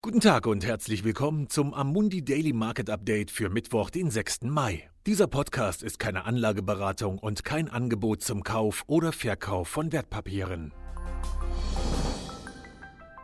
Guten Tag und herzlich willkommen zum Amundi Daily Market Update für Mittwoch, den 6. Mai. Dieser Podcast ist keine Anlageberatung und kein Angebot zum Kauf oder Verkauf von Wertpapieren.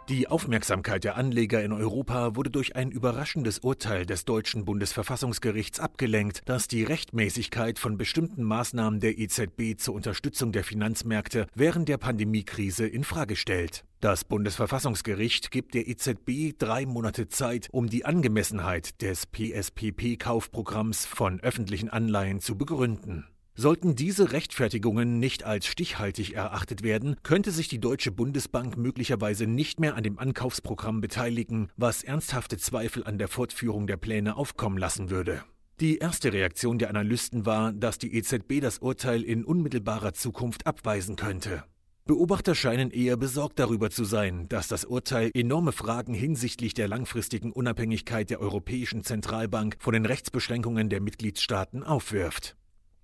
Die Aufmerksamkeit der Anleger in Europa wurde durch ein überraschendes Urteil des deutschen Bundesverfassungsgerichts abgelenkt, das die Rechtmäßigkeit von bestimmten Maßnahmen der EZB zur Unterstützung der Finanzmärkte während der Pandemiekrise in Frage stellt. Das Bundesverfassungsgericht gibt der EZB drei Monate Zeit, um die Angemessenheit des PSPP-Kaufprogramms von öffentlichen Anleihen zu begründen. Sollten diese Rechtfertigungen nicht als stichhaltig erachtet werden, könnte sich die Deutsche Bundesbank möglicherweise nicht mehr an dem Ankaufsprogramm beteiligen, was ernsthafte Zweifel an der Fortführung der Pläne aufkommen lassen würde. Die erste Reaktion der Analysten war, dass die EZB das Urteil in unmittelbarer Zukunft abweisen könnte. Beobachter scheinen eher besorgt darüber zu sein, dass das Urteil enorme Fragen hinsichtlich der langfristigen Unabhängigkeit der Europäischen Zentralbank von den Rechtsbeschränkungen der Mitgliedstaaten aufwirft.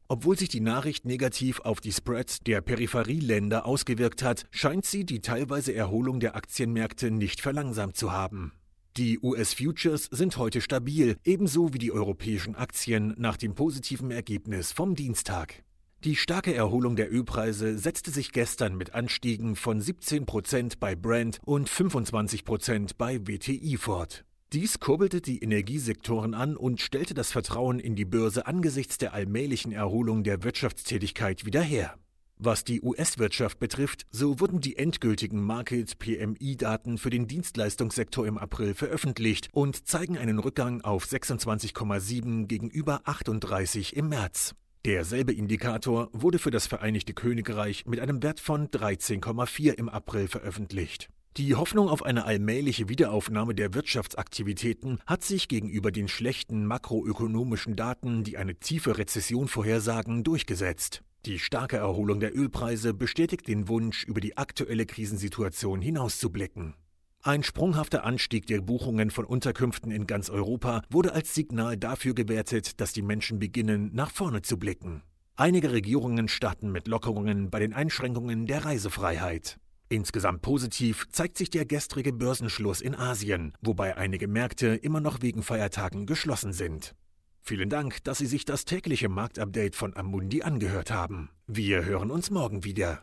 Obwohl sich die Nachricht negativ auf die Spreads der Peripherieländer ausgewirkt hat, scheint sie die teilweise Erholung der Aktienmärkte nicht verlangsamt zu haben. Die US-Futures sind heute stabil, ebenso wie die europäischen Aktien nach dem positiven Ergebnis vom Dienstag. Die starke Erholung der Ölpreise setzte sich gestern mit Anstiegen von 17 Prozent bei Brent und 25 Prozent bei WTI fort. Dies kurbelte die Energiesektoren an und stellte das Vertrauen in die Börse angesichts der allmählichen Erholung der Wirtschaftstätigkeit wieder her. Was die US-Wirtschaft betrifft, so wurden die endgültigen Market PMI-Daten für den Dienstleistungssektor im April veröffentlicht und zeigen einen Rückgang auf 26,7 gegenüber 38 im März. Derselbe Indikator wurde für das Vereinigte Königreich mit einem Wert von 13,4 im April veröffentlicht. Die Hoffnung auf eine allmähliche Wiederaufnahme der Wirtschaftsaktivitäten hat sich gegenüber den schlechten makroökonomischen Daten, die eine tiefe Rezession vorhersagen, durchgesetzt. Die starke Erholung der Ölpreise bestätigt den Wunsch, über die aktuelle Krisensituation hinauszublicken. Ein sprunghafter Anstieg der Buchungen von Unterkünften in ganz Europa wurde als Signal dafür gewertet, dass die Menschen beginnen, nach vorne zu blicken. Einige Regierungen starten mit Lockerungen bei den Einschränkungen der Reisefreiheit. Insgesamt positiv zeigt sich der gestrige Börsenschluss in Asien, wobei einige Märkte immer noch wegen Feiertagen geschlossen sind. Vielen Dank, dass Sie sich das tägliche Marktupdate von Amundi angehört haben. Wir hören uns morgen wieder.